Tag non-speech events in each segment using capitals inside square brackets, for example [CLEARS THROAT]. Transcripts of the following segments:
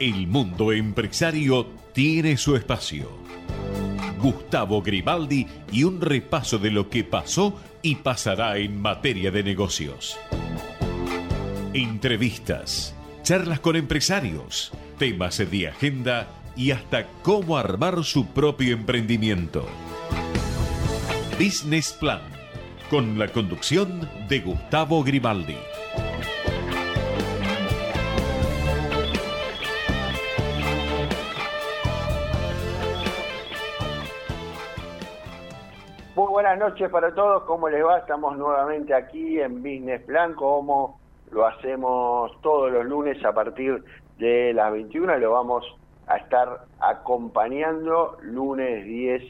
El mundo empresario tiene su espacio. Gustavo Grimaldi y un repaso de lo que pasó y pasará en materia de negocios. Entrevistas, charlas con empresarios, temas de agenda y hasta cómo armar su propio emprendimiento. Business Plan, con la conducción de Gustavo Grimaldi. Buenas noches para todos, ¿cómo les va? Estamos nuevamente aquí en Business Plan, como lo hacemos todos los lunes a partir de las 21, lo vamos a estar acompañando lunes 10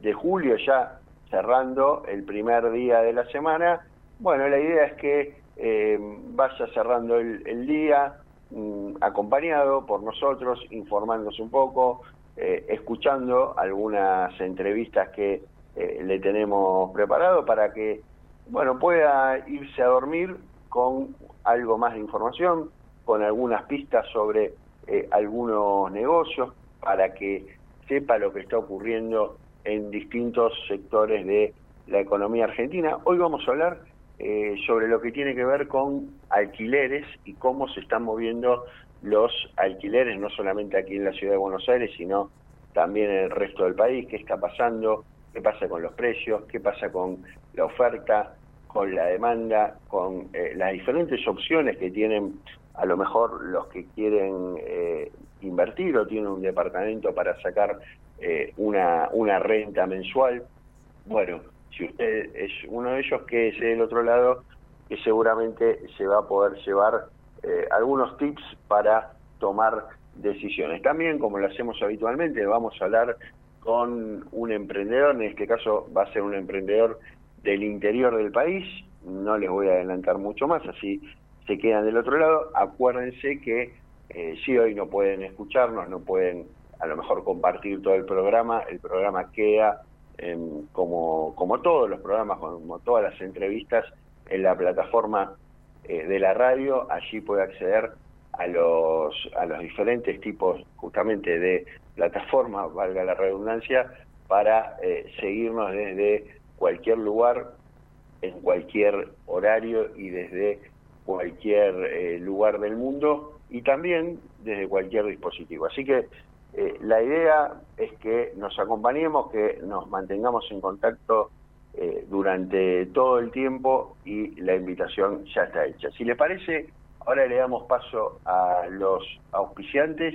de julio, ya cerrando el primer día de la semana. Bueno, la idea es que eh, vaya cerrando el, día mm, acompañado por nosotros, informándose un poco, eh, escuchando algunas entrevistas que eh, le tenemos preparado para que bueno pueda irse a dormir con algo más de información, con algunas pistas sobre eh, algunos negocios, para que sepa lo que está ocurriendo en distintos sectores de la economía argentina. Hoy vamos a hablar eh, sobre lo que tiene que ver con alquileres y cómo se están moviendo los alquileres, no solamente aquí en la ciudad de Buenos Aires, sino también en el resto del país, qué está pasando, qué pasa con los precios, qué pasa con la oferta, con la demanda, con eh, las diferentes opciones que tienen a lo mejor los que quieren eh, invertir o tienen un departamento para sacar eh, una, una renta mensual. Bueno, si usted es uno de ellos, que es del otro lado, que seguramente se va a poder llevar algunos tips para tomar decisiones. También, como lo hacemos habitualmente, vamos a hablar con un emprendedor, en este caso va a ser un emprendedor del interior del país, no les voy a adelantar mucho más, así se quedan del otro lado. Acuérdense que eh, si hoy no pueden escucharnos, no pueden a lo mejor compartir todo el programa, el programa queda como, como todos los programas, como todas las entrevistas en la plataforma eh, de la radio, allí puede acceder a los, a los diferentes tipos justamente de plataforma, valga la redundancia, para eh, seguirnos desde cualquier lugar, en cualquier horario y desde cualquier eh, lugar del mundo y también desde cualquier dispositivo. Así que eh, la idea es que nos acompañemos, que nos mantengamos en contacto durante todo el tiempo y la invitación ya está hecha. Si les parece, ahora le damos paso a los auspiciantes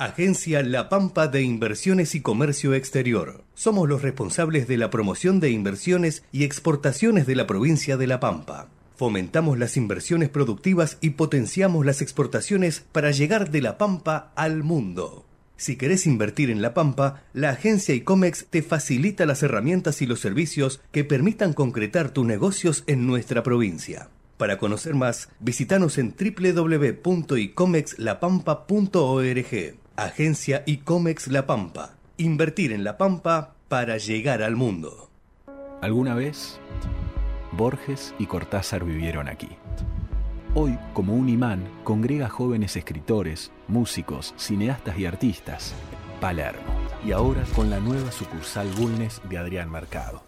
Agencia La Pampa de Inversiones y Comercio Exterior. Somos los responsables de la promoción de inversiones y exportaciones de la provincia de La Pampa. Fomentamos las inversiones productivas y potenciamos las exportaciones para llegar de La Pampa al mundo. Si querés invertir en La Pampa, la agencia ICOMEX te facilita las herramientas y los servicios que permitan concretar tus negocios en nuestra provincia. Para conocer más, visitanos en www.icomexlapampa.org. Agencia ICOMEX La Pampa. Invertir en La Pampa para llegar al mundo. ¿Alguna vez? Borges y Cortázar vivieron aquí. Hoy, como un imán, congrega jóvenes escritores, músicos, cineastas y artistas. Palermo. Y ahora con la nueva sucursal Bulnes de Adrián Mercado.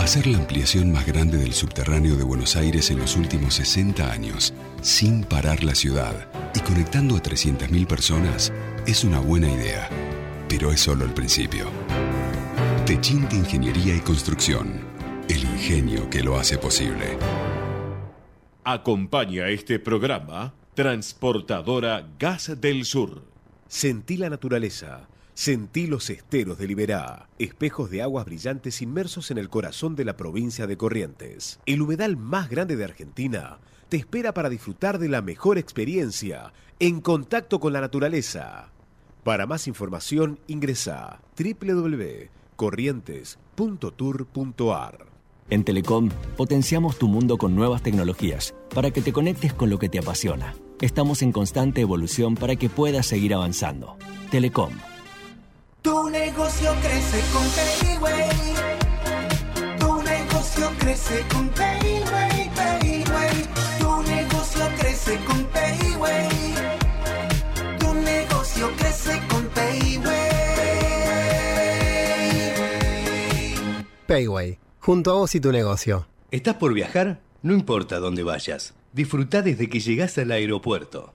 Hacer la ampliación más grande del subterráneo de Buenos Aires en los últimos 60 años, sin parar la ciudad y conectando a 300.000 personas, es una buena idea, pero es solo el principio. Techint Ingeniería y Construcción. El ingenio que lo hace posible. Acompaña este programa Transportadora Gas del Sur. Sentí la naturaleza. Sentí los esteros de Liberá, espejos de aguas brillantes inmersos en el corazón de la provincia de Corrientes. El humedal más grande de Argentina te espera para disfrutar de la mejor experiencia en contacto con la naturaleza. Para más información ingresa www.corrientes.tour.ar. En Telecom potenciamos tu mundo con nuevas tecnologías para que te conectes con lo que te apasiona. Estamos en constante evolución para que puedas seguir avanzando. Telecom. Tu negocio crece con Payway. Tu negocio crece con Payway, Payway. Tu negocio crece con Payway. Tu negocio crece con Payway. Payway, junto a vos y tu negocio. ¿Estás por viajar? No importa dónde vayas. Disfruta desde que llegas al aeropuerto.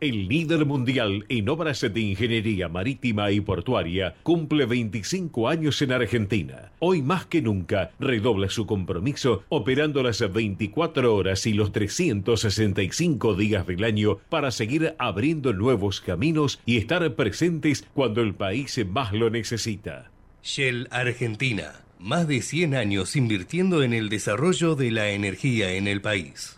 el líder mundial en obras de ingeniería marítima y portuaria, cumple 25 años en Argentina. Hoy más que nunca redobla su compromiso operando las 24 horas y los 365 días del año para seguir abriendo nuevos caminos y estar presentes cuando el país más lo necesita. Shell Argentina. Más de 100 años invirtiendo en el desarrollo de la energía en el país.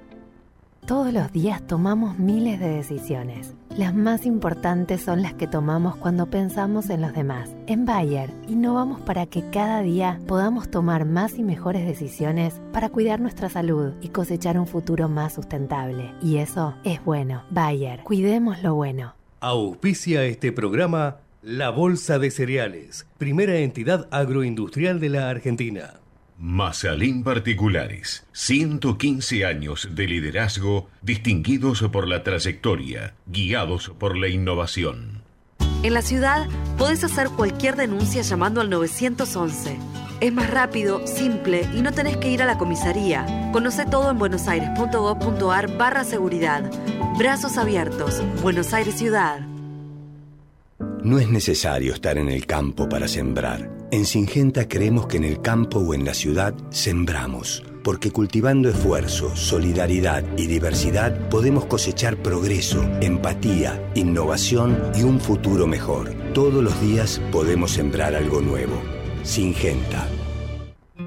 Todos los días tomamos miles de decisiones. Las más importantes son las que tomamos cuando pensamos en los demás. En Bayer, innovamos para que cada día podamos tomar más y mejores decisiones para cuidar nuestra salud y cosechar un futuro más sustentable. Y eso es bueno. Bayer, cuidemos lo bueno. Auspicia este programa La Bolsa de Cereales, primera entidad agroindustrial de la Argentina. Mazalín Particulares, 115 años de liderazgo distinguidos por la trayectoria, guiados por la innovación. En la ciudad podés hacer cualquier denuncia llamando al 911. Es más rápido, simple y no tenés que ir a la comisaría. Conoce todo en buenosaires.gov.ar barra seguridad. Brazos abiertos. Buenos Aires Ciudad. No es necesario estar en el campo para sembrar. En Singenta creemos que en el campo o en la ciudad sembramos, porque cultivando esfuerzo, solidaridad y diversidad podemos cosechar progreso, empatía, innovación y un futuro mejor. Todos los días podemos sembrar algo nuevo. Singenta.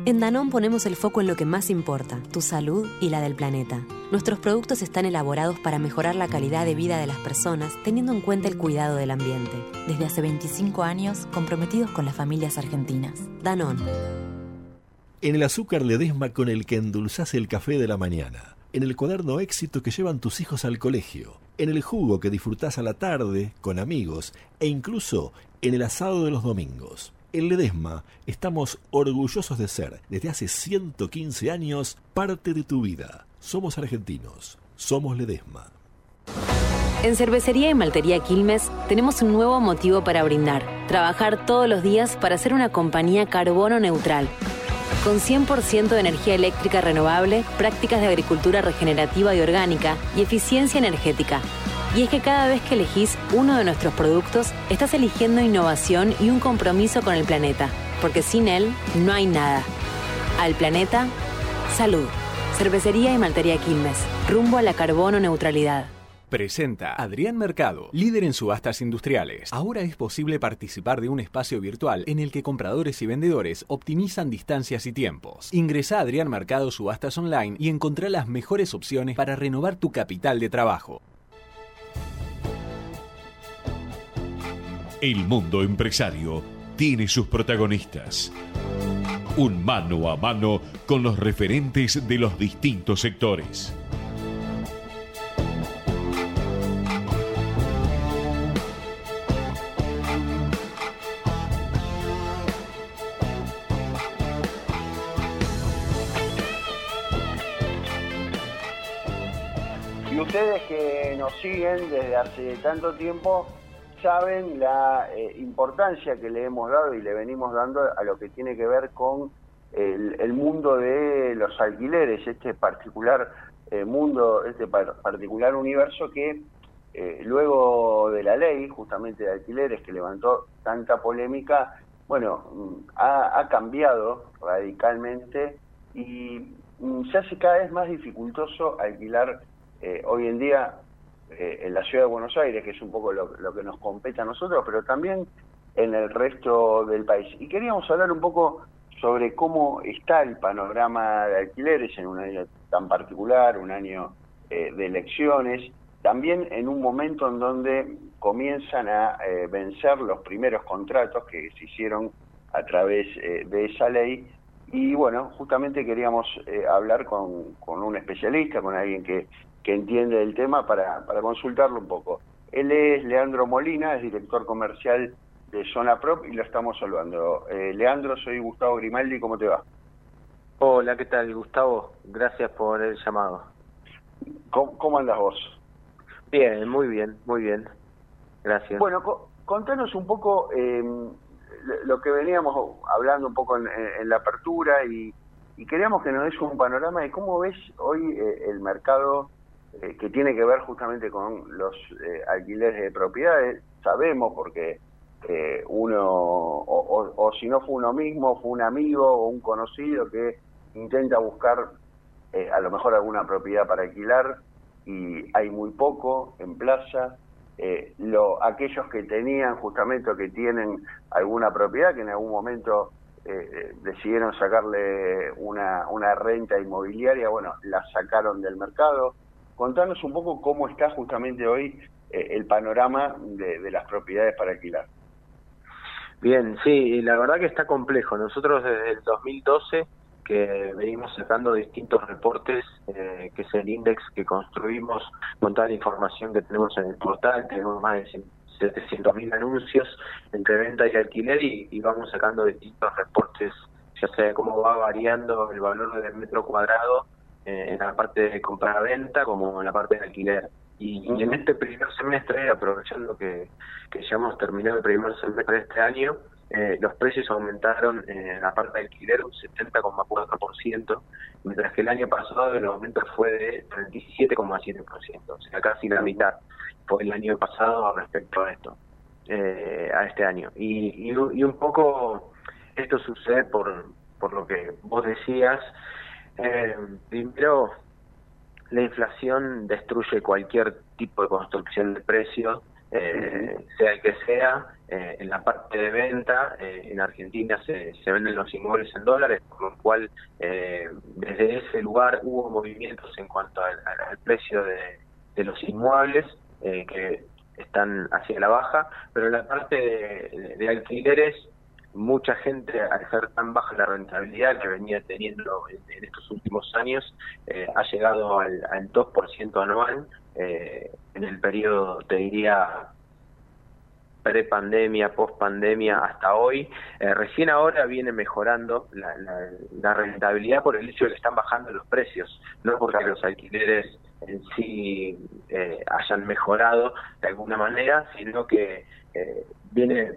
En Danón ponemos el foco en lo que más importa, tu salud y la del planeta. Nuestros productos están elaborados para mejorar la calidad de vida de las personas teniendo en cuenta el cuidado del ambiente. Desde hace 25 años comprometidos con las familias argentinas. Danón. En el azúcar Ledesma con el que endulzás el café de la mañana. En el cuaderno éxito que llevan tus hijos al colegio. En el jugo que disfrutás a la tarde con amigos. E incluso en el asado de los domingos. En Ledesma estamos orgullosos de ser, desde hace 115 años, parte de tu vida. Somos argentinos, somos Ledesma. En Cervecería y Maltería Quilmes tenemos un nuevo motivo para brindar. Trabajar todos los días para ser una compañía carbono neutral. Con 100% de energía eléctrica renovable, prácticas de agricultura regenerativa y orgánica y eficiencia energética. Y es que cada vez que elegís uno de nuestros productos, estás eligiendo innovación y un compromiso con el planeta, porque sin él no hay nada. Al planeta, salud. Cervecería y Maltería Quilmes, rumbo a la carbono neutralidad. Presenta Adrián Mercado, líder en subastas industriales. Ahora es posible participar de un espacio virtual en el que compradores y vendedores optimizan distancias y tiempos. Ingresa a Adrián Mercado Subastas Online y encontrá las mejores opciones para renovar tu capital de trabajo. El mundo empresario tiene sus protagonistas. Un mano a mano con los referentes de los distintos sectores. Y ustedes que nos siguen desde hace tanto tiempo, saben la eh, importancia que le hemos dado y le venimos dando a lo que tiene que ver con el, mundo de los alquileres, este particular eh, mundo, este particular universo que eh, luego de la ley justamente de alquileres que levantó tanta polémica, bueno, mm, ha, cambiado radicalmente y mm, se hace cada vez más dificultoso alquilar hoy en día en la ciudad de Buenos Aires, que es un poco lo, que nos compete a nosotros, pero también en el resto del país. Y queríamos hablar un poco sobre cómo está el panorama de alquileres en un año tan particular, un año eh, de elecciones, también en un momento en donde comienzan a eh, vencer los primeros contratos que se hicieron a través eh, de esa ley. Y bueno, justamente queríamos hablar con, un especialista, con alguien que, que entiende el tema para, para consultarlo un poco. Él es Leandro Molina, es director comercial de Zona Prop y lo estamos saludando. Eh, Leandro, soy Gustavo Grimaldi, ¿cómo te va? Hola, ¿qué tal, Gustavo? Gracias por el llamado. ¿Cómo, andas vos? Bien, muy bien, muy bien. Gracias. Bueno, contanos un poco em, lo que veníamos hablando un poco en, la apertura y, queríamos que nos des un panorama de cómo ves hoy eh, el mercado eh, que tiene que ver justamente con los alquileres de propiedades. Sabemos, porque eh, uno, o, si no fue uno mismo, fue un amigo o un conocido que intenta buscar eh, a lo mejor alguna propiedad para alquilar y hay muy poco en plaza. Eh, lo, aquellos que tenían justamente o que tienen alguna propiedad que en algún momento decidieron sacarle una, una renta inmobiliaria, bueno, la sacaron del mercado. Contanos un poco cómo está justamente hoy el panorama de las propiedades para alquilar. Bien, sí, la verdad que está complejo. Nosotros desde el 2012 que venimos sacando distintos reportes, eh, que es el index que construimos con toda la información que tenemos en el portal, tenemos más de 700.000 anuncios entre venta y alquiler y, vamos sacando distintos reportes, ya sea cómo va variando el valor del metro cuadrado eh, en la parte de compra-venta como en la parte de alquiler. Y, en este primer semestre, aprovechando que, que ya hemos terminado el primer semestre de este año, eh, los precios aumentaron en la parte de alquiler un 70,4%, mientras que el año pasado el aumento fue de 37,7%, o sea, casi la mitad fue el año pasado respecto a esto, eh, a este año. Y, y, un poco esto sucede por, por lo que vos decías. Eh, primero, la inflación destruye cualquier tipo de construcción de precios, eh, sea el que sea. Eh, en la parte de venta, eh, en Argentina se, se, venden los inmuebles en dólares, con lo cual desde ese lugar hubo movimientos en cuanto al, precio de, los inmuebles que están hacia la baja, pero en la parte de, de alquileres mucha gente, al ser tan baja la rentabilidad que venía teniendo en, estos últimos años, eh, ha llegado al, al 2% anual eh, en el periodo, te diría, pre-pandemia, post-pandemia hasta hoy. Eh, recién ahora viene mejorando la, la, rentabilidad por el hecho de que están bajando los precios, no porque los alquileres en sí hayan mejorado de alguna manera, sino que viene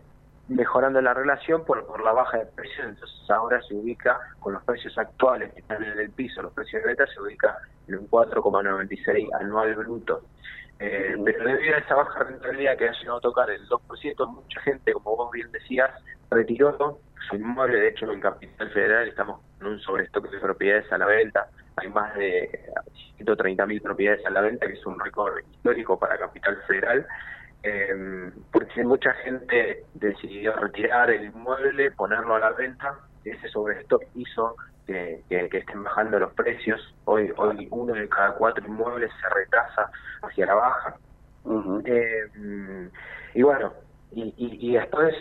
mejorando la relación por, por la baja de precios, entonces ahora se ubica con los precios actuales que están en el piso, los precios de venta se ubica en un 4,96 anual bruto. Eh, pero debido a esa baja rentabilidad que ha llegado a tocar el 2%, mucha gente, como vos bien decías, retiró su inmueble. De hecho, en Capital Federal estamos con un sobrestoque de propiedades a la venta. Hay más de 130.000 propiedades a la venta, que es un récord histórico para Capital Federal eh, porque mucha gente decidió retirar el inmueble, ponerlo a la venta, y ese sobrestock hizo que, estén bajando los precios. Hoy, hoy uno de cada cuatro inmuebles se retrasa hacia la baja. eh, y bueno, y, y, después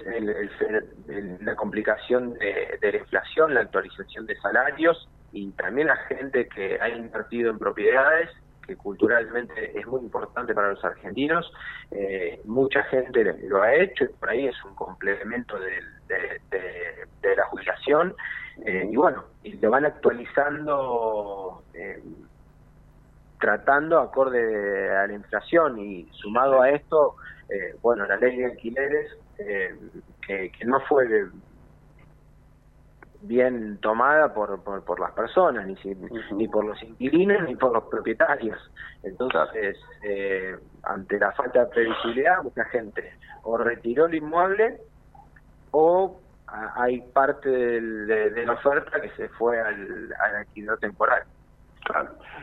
la complicación de, de, la inflación, la actualización de salarios y también la gente que ha invertido en propiedades que culturalmente es muy importante para los argentinos. Eh, mucha gente lo ha hecho y por ahí es un complemento de, la jubilación. Eh, y bueno, y lo van actualizando eh, tratando acorde a la inflación y sumado a esto, eh, bueno, la ley de alquileres eh, que, no fue bien tomada por, por, las personas, ni, ni por los inquilinos ni por los propietarios. Entonces, eh, ante la falta de previsibilidad, mucha gente o retiró el inmueble o hay parte de, la oferta que se fue al, alquiler temporal.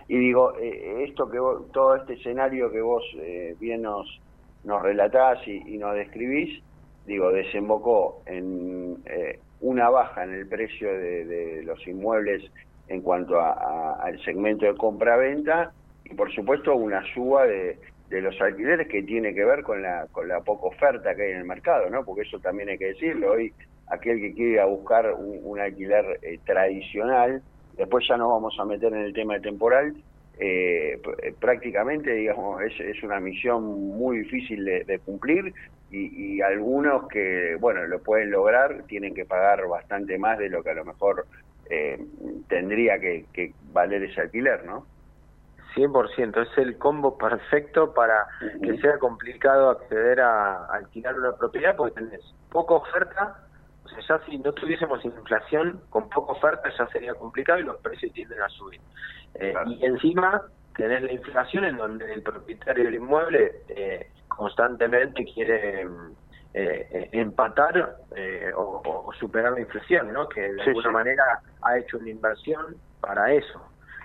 Y digo, eh, esto que todo este escenario que vos eh, bien nos, nos relatás y, nos describís, digo, desembocó en eh, una baja en el precio de, los inmuebles en cuanto al segmento de compra-venta y por supuesto una suba de, de los alquileres que tiene que ver con la, con la poca oferta que hay en el mercado, ¿no? Porque eso también hay que decirlo. Hoy aquel que quiere ir a buscar un, alquiler eh, tradicional, después ya nos vamos a meter en el tema de temporal, eh, eh, prácticamente, digamos, es, es, una misión muy difícil de, cumplir y, algunos que, bueno, lo pueden lograr tienen que pagar bastante más de lo que a lo mejor tendría que, valer ese alquiler, ¿no? 100%, es el combo perfecto para que sea complicado acceder a alquilar una propiedad porque tenés poca oferta o sea, ya si no tuviésemos inflación, con poca oferta ya sería complicado y los precios tienden a subir. Eh, y encima tener la inflación en donde el propietario del inmueble eh, constantemente quiere eh, empatar o, superar la inflación, ¿no? que de alguna manera ha hecho una inversión para eso.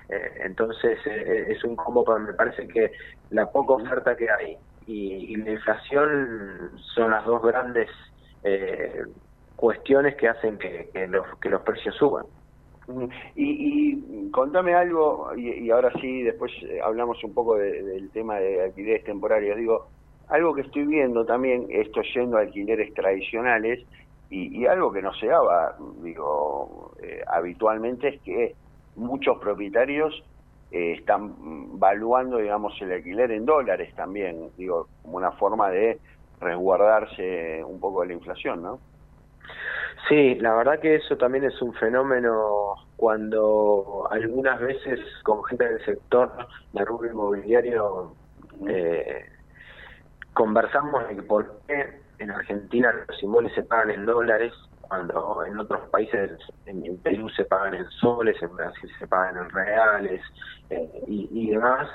entonces es un combo, me parece que la poca oferta que hay y, y la inflación son las dos grandes cuestiones que hacen que, los, precios suban. Y, contame algo, y, ahora sí, después eh, hablamos un poco del tema de alquileres temporarios. Digo, algo que estoy viendo también, esto yendo a alquileres tradicionales, y, algo que no se daba, digo, eh, habitualmente es que muchos propietarios eh, están valuando, digamos, el alquiler en dólares también, digo, como una forma de resguardarse un poco de la inflación, ¿no? Sí, la verdad que eso también es un fenómeno cuando algunas veces con gente del sector de rubro inmobiliario eh, conversamos de por qué en Argentina los inmuebles se pagan en dólares cuando en otros países, en, Perú se pagan en soles, en Brasil se pagan en reales eh, y, demás.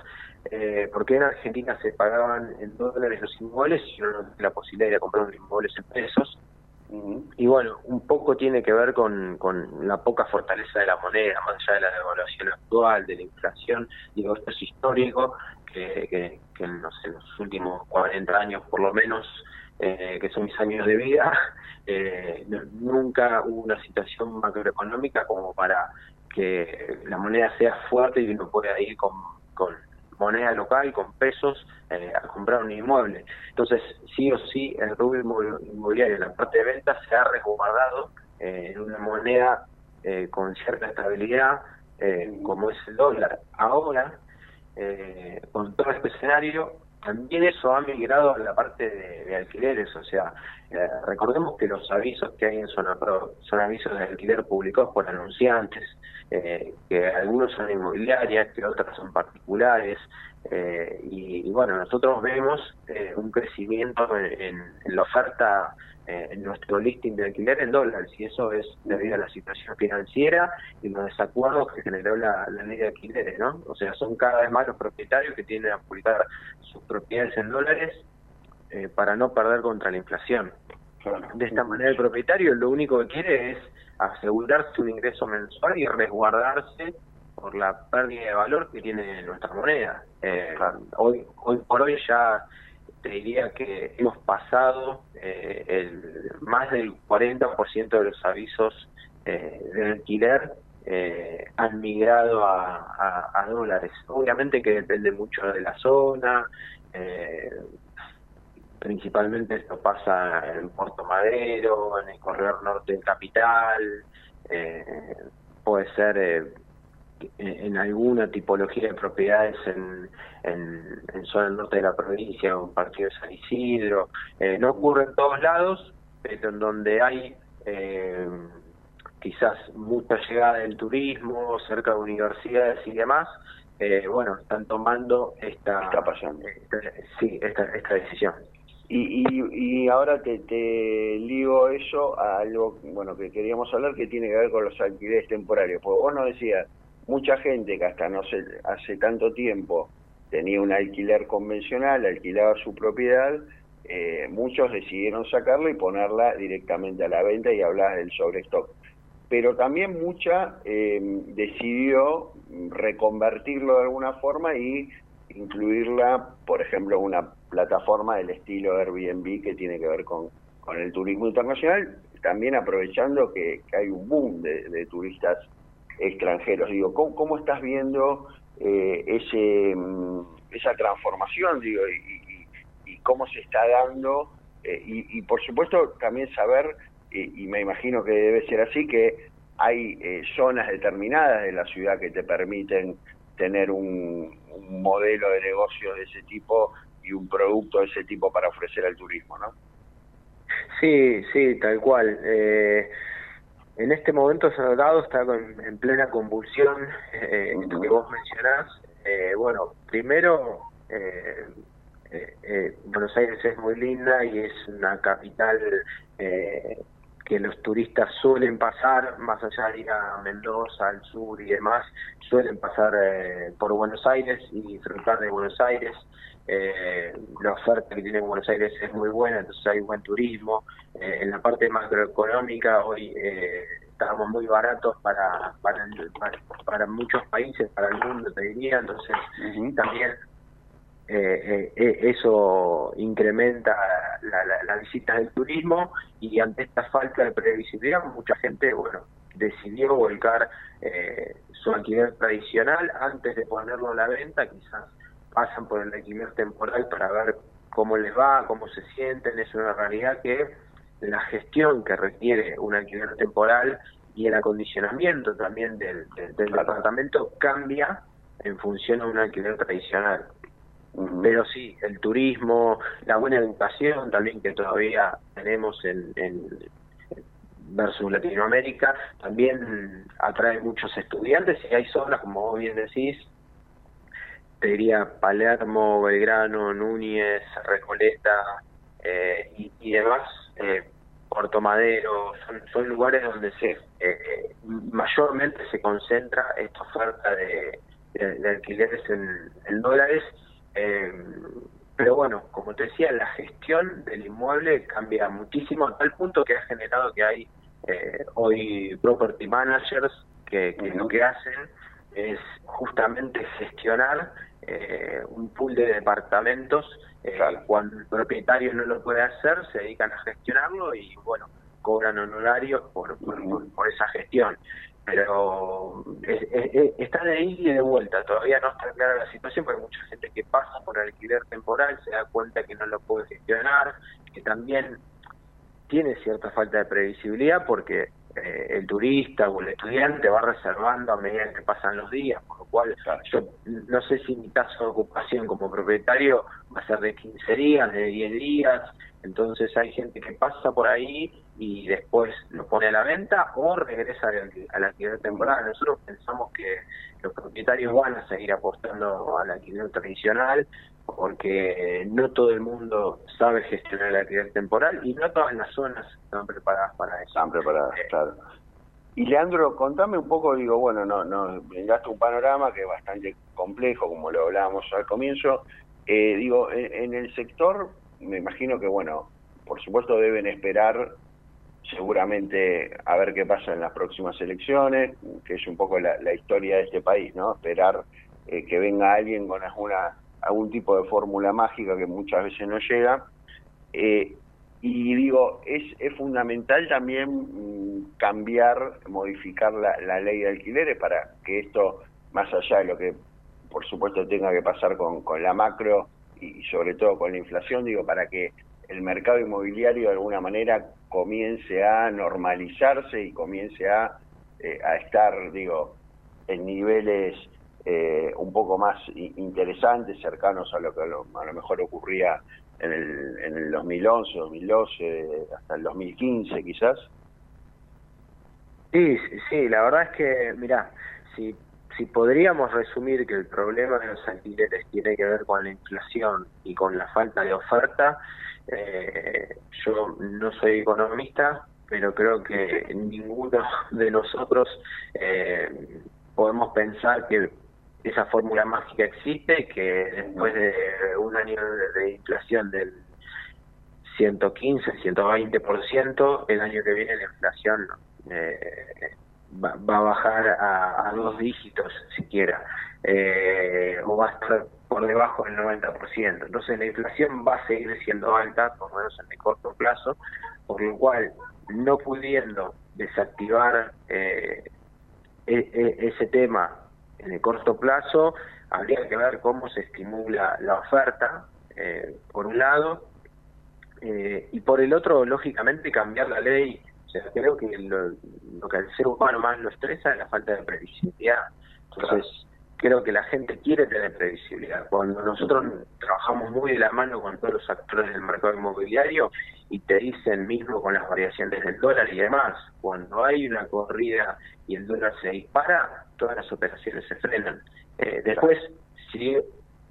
Eh, ¿Por qué en Argentina se pagaban en dólares los inmuebles y no la posibilidad de comprar un inmueble en pesos? Y bueno, un poco tiene que ver con, con la poca fortaleza de la moneda, más allá de la devaluación actual, de la inflación. Digo, esto es histórico, que, que, en, los últimos 40 años por lo menos, eh, que son mis años de vida, [LAUGHS] eh, nunca hubo una situación macroeconómica como para que la moneda sea fuerte y uno pueda ir con, con moneda local, con pesos, eh, a comprar un inmueble. Entonces, sí o sí, el rubro inmobiliario, la parte de venta, se ha resguardado eh, en una moneda eh, con cierta estabilidad, como es el dólar. Ahora, con todo este escenario, también eso ha migrado a la parte de, alquileres, o sea, recordemos que los avisos que hay en Zona son avisos de alquiler publicados por anunciantes, que algunos son inmobiliarias, que otras son particulares, eh, y, bueno, nosotros vemos eh, un crecimiento en, la oferta eh, en nuestro listing de alquiler en dólares y eso es debido a la situación financiera y los desacuerdos que generó la, ley de alquileres, ¿no? O sea, son cada vez más los propietarios que tienen a publicar sus propiedades en dólares para no perder contra la inflación. De esta manera el propietario lo único que quiere es asegurarse un ingreso mensual y resguardarse por la pérdida de valor que tiene nuestra moneda. Eh, hoy, hoy por hoy ya te diría que hemos pasado eh, el, más del 40% de los avisos eh, de alquiler eh, han migrado a, dólares. Obviamente que depende mucho de la zona, principalmente esto pasa en Puerto Madero, en el corredor norte del capital, puede ser en alguna tipología de propiedades en, en, zona norte de la provincia o en partido de San Isidro. Eh, no ocurre en todos lados, pero en donde hay eh, quizás mucha llegada del turismo, cerca de universidades y demás, eh, bueno, están tomando esta, Está pasando. esta- sí, esta, esta decisión. Y, y, y ahora te, te ligo eso a algo bueno que queríamos hablar que tiene que ver con los alquileres temporarios. Porque vos nos decías, mucha gente que hasta no sé, hace tanto tiempo tenía un alquiler convencional, alquilaba su propiedad, eh, muchos decidieron sacarla y ponerla directamente a la venta y hablar del sobrestock. Pero también mucha eh, decidió reconvertirlo de alguna forma y incluirla, por ejemplo, en una plataforma del estilo Airbnb que tiene que ver con, con el turismo internacional, también aprovechando que, que hay un boom de, de turistas extranjeros. Digo, ¿cómo, cómo estás viendo eh, ese mm, esa transformación? Digo, y, y- y cómo se está dando, eh, y, y por supuesto también saber, y, me imagino que debe ser así, que hay eh, zonas determinadas de la ciudad que te permiten tener un, un modelo de negocio de ese tipo y un producto de ese tipo para ofrecer al turismo, ¿no? Sí, sí, tal cual. Eh, en este momento Salgado está con- en plena convulsión, eh, esto que vos mencionás. Eh, bueno, primero, eh, eh, eh, Buenos Aires es muy linda y es una capital eh, que los turistas suelen pasar, más allá de ir a Mendoza, al sur y demás, suelen pasar por Buenos Aires y disfrutar de Buenos Aires. Eh, la oferta que tiene Buenos Aires es muy buena, entonces hay buen turismo. Eh, en la parte macroeconómica hoy eh, estábamos muy baratos para, para, el- para, para muchos países, para el mundo te diría, entonces también eh, eh, eso incrementa la- la- las visitas del turismo y ante esta falta de previsibilidad mucha gente bueno decidió volcar eh, su alquiler tradicional antes de ponerlo a la venta quizás pasan por el alquiler temporal para ver cómo les va, cómo se sienten, es una realidad que la gestión que requiere un alquiler temporal y el acondicionamiento también del, del, del departamento cambia en función a un alquiler tradicional. Pero sí, el turismo, la buena educación también que todavía tenemos en, en versus Latinoamérica, también atrae muchos estudiantes y hay zonas, como vos bien decís, te diría Palermo, Belgrano, Núñez, Recoleta eh, y, demás, eh, son, lugares donde se eh, eh, mayormente se concentra esta oferta de, alquileres en, dólares. eh, pero bueno, como te decía, la gestión del inmueble cambia muchísimo a tal punto que ha generado que hay hoy property managers que lo que hacen es justamente gestionar eh, un pool de departamentos eh, cuando el propietario no lo puede hacer se dedican a gestionarlo y bueno cobran honorarios por, por, por- por esa gestión. Pero es- está de ida y de vuelta. Todavía no está clara la situación porque hay mucha gente que pasa por alquiler temporal se da cuenta que no lo puede gestionar que también tiene cierta falta de previsibilidad porque eh, el turista o el estudiante va reservando a medida que pasan los días, por lo cual yo no sé si mi caso de ocupación como propietario va a ser de 15 días, de 10 días, entonces hay gente que pasa por ahí y después lo pone a la venta o regresa al, al alquiler temporal. Nosotros pensamos que los propietarios van a seguir apostando al alquiler tradicional porque no todo el mundo sabe gestionar el alquiler temporal y no todas las zonas están preparadas para eso. Están preparadas, claro. Y Leandro, contame un poco, digo, bueno, no, no, brindaste un panorama que es bastante complejo, como lo hablábamos al comienzo. Eh, digo, en, en el sector, me imagino que, bueno, por supuesto deben esperar seguramente a ver qué pasa en las próximas elecciones, que es un poco la, la historia de este país, ¿no? Esperar eh, que venga alguien con alguna algún tipo de fórmula mágica que muchas veces no llega. Eh, y digo, es, es fundamental también mm, cambiar, modificar la, la ley de alquileres para que esto, más allá de lo que por supuesto tenga que pasar con, con la macro y, sobre todo con la inflación, digo, para que el mercado inmobiliario de alguna manera comience a normalizarse y comience a, eh, a estar, digo, en niveles eh, un poco más interesantes, cercanos a lo que a lo, a lo mejor ocurría en el, en el 2011, 2012, hasta el 2015 quizás. Sí, sí, la verdad es que, mira, si, si podríamos resumir que el problema de los alquileres tiene que ver con la inflación y con la falta de oferta, eh, yo no soy economista, pero creo que ninguno de nosotros eh, podemos pensar que esa fórmula mágica existe, que después de un año de inflación del 115, 120%, el año que viene la inflación eh, va, a bajar a, dos dígitos siquiera, eh, o va a estar por debajo del 90%. Entonces la inflación va a seguir siendo alta, por lo menos en el corto plazo, por lo cual no pudiendo desactivar eh, e, e, ese tema en el corto plazo, habría que ver cómo se estimula la oferta, eh, por un lado, eh, y por el otro, lógicamente, cambiar la ley creo que lo, que al ser humano más lo estresa es la falta de previsibilidad. Entonces, creo que la gente quiere tener previsibilidad. Cuando nosotros trabajamos muy de la mano con todos los actores del mercado inmobiliario y te dicen mismo con las variaciones del dólar y demás, cuando hay una corrida y el dólar se dispara, todas las operaciones se frenan. Eh, después, si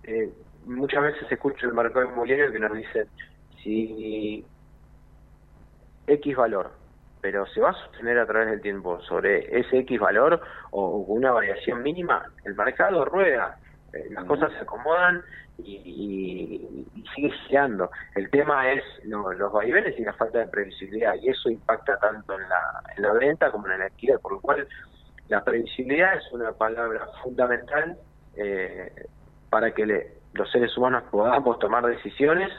eh, muchas veces escucho el mercado inmobiliario que nos dicen si X valor pero se va a sostener a través del tiempo sobre ese X valor o una variación mínima, el mercado rueda, eh, las cosas se acomodan y, sigue girando. El tema es los vaivenes y la falta de previsibilidad y eso impacta tanto en la, en la venta como en el alquiler, por lo cual la previsibilidad es una palabra fundamental eh, para que le, los seres humanos podamos tomar decisiones,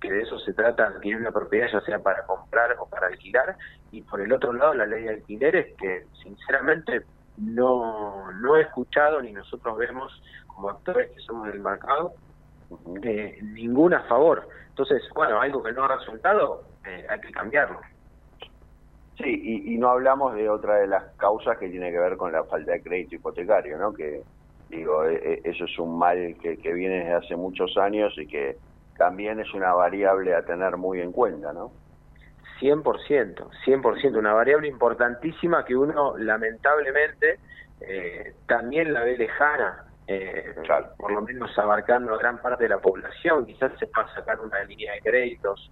que de eso se trata, adquirir una propiedad ya sea para comprar o para alquilar, y por el otro lado la ley de alquileres que sinceramente no, no he escuchado ni nosotros vemos como actores que somos del mercado eh, ninguna a favor. Entonces, bueno, algo que no ha resultado, eh, hay que cambiarlo. Sí, y, y, no hablamos de otra de las causas que tiene que ver con la falta de crédito hipotecario, ¿no? Que Digo, e, e, eso es un mal que, viene desde hace muchos años y que también es una variable a tener muy en cuenta, ¿no? 100%, 100%, una variable importantísima que uno lamentablemente eh, también la ve lejana, eh, por lo menos abarcando a gran parte de la población, quizás se va a sacar una línea de créditos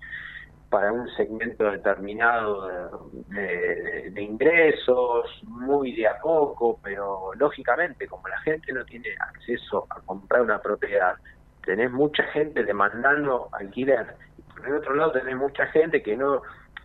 para un segmento determinado de, ingresos, muy de a poco, pero lógicamente como la gente no tiene acceso a comprar una propiedad, tenés mucha gente demandando alquiler. Por el otro lado tenés mucha gente que no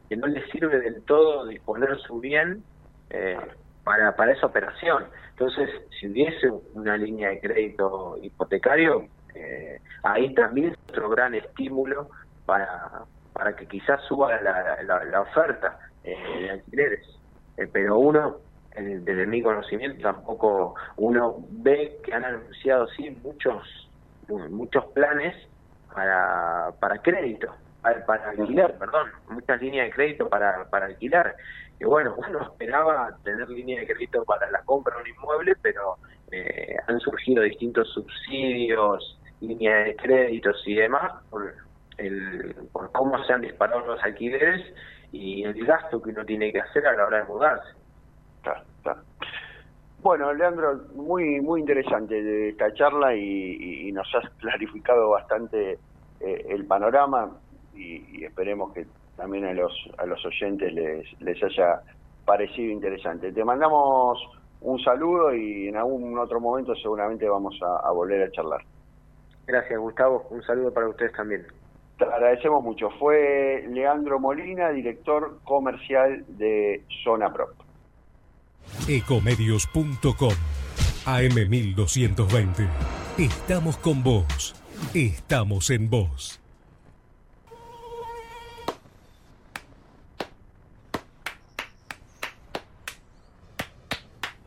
que no le sirve del todo disponer su bien eh, para, para esa operación. Entonces, si hubiese una línea de crédito hipotecario, eh, ahí también es otro gran estímulo para, para que quizás suba la, la, oferta eh, de alquileres. Eh, pero uno, desde mi conocimiento, tampoco uno ve que han anunciado sí muchos muchos planes para, para crédito, para, alquilar, perdón, muchas líneas de crédito para, para alquilar. Y bueno, uno esperaba tener línea de crédito para la compra de un inmueble, pero eh, han surgido distintos subsidios, líneas de créditos y demás el, por cómo se han disparado los alquileres y el gasto que uno tiene que hacer a la hora de mudarse. Bueno, Leandro, muy muy interesante esta charla y, nos has clarificado bastante eh, el panorama y, esperemos que también a los a los oyentes les, les haya parecido interesante. Te mandamos un saludo y en algún otro momento seguramente vamos a volver a charlar. Gracias, Gustavo. Un saludo para ustedes también. Te agradecemos mucho. Fue Leandro Molina, director comercial de Zona Prop. Ecomedios.com AM1220. Estamos con vos. Estamos en vos.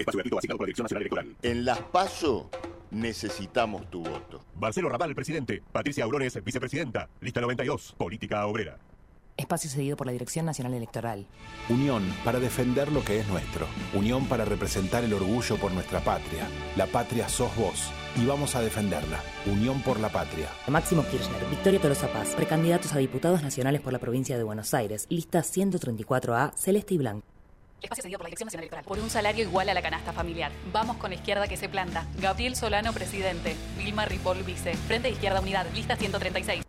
Espacio asignado por la Dirección Nacional Electoral. En Las PASO Necesitamos tu voto. Marcelo Raval, presidente. Patricia Aurones, vicepresidenta. Lista 92, Política Obrera. Espacio cedido por la Dirección Nacional Electoral. Unión para defender lo que es nuestro. Unión para representar el orgullo por nuestra patria. La patria sos vos y vamos a defenderla. Unión por la patria. Máximo Kirchner, Victoria Tolosa Paz, precandidatos a diputados nacionales por la provincia de Buenos Aires. Lista 134A, Celeste y Blanco. Espacio cedido por la Dirección Nacional Electoral. Por un salario igual a la canasta familiar. Vamos con la izquierda que se planta. Gabriel Solano, presidente. Vilma Ripoll, vice. Frente de Izquierda Unidad. Lista 136.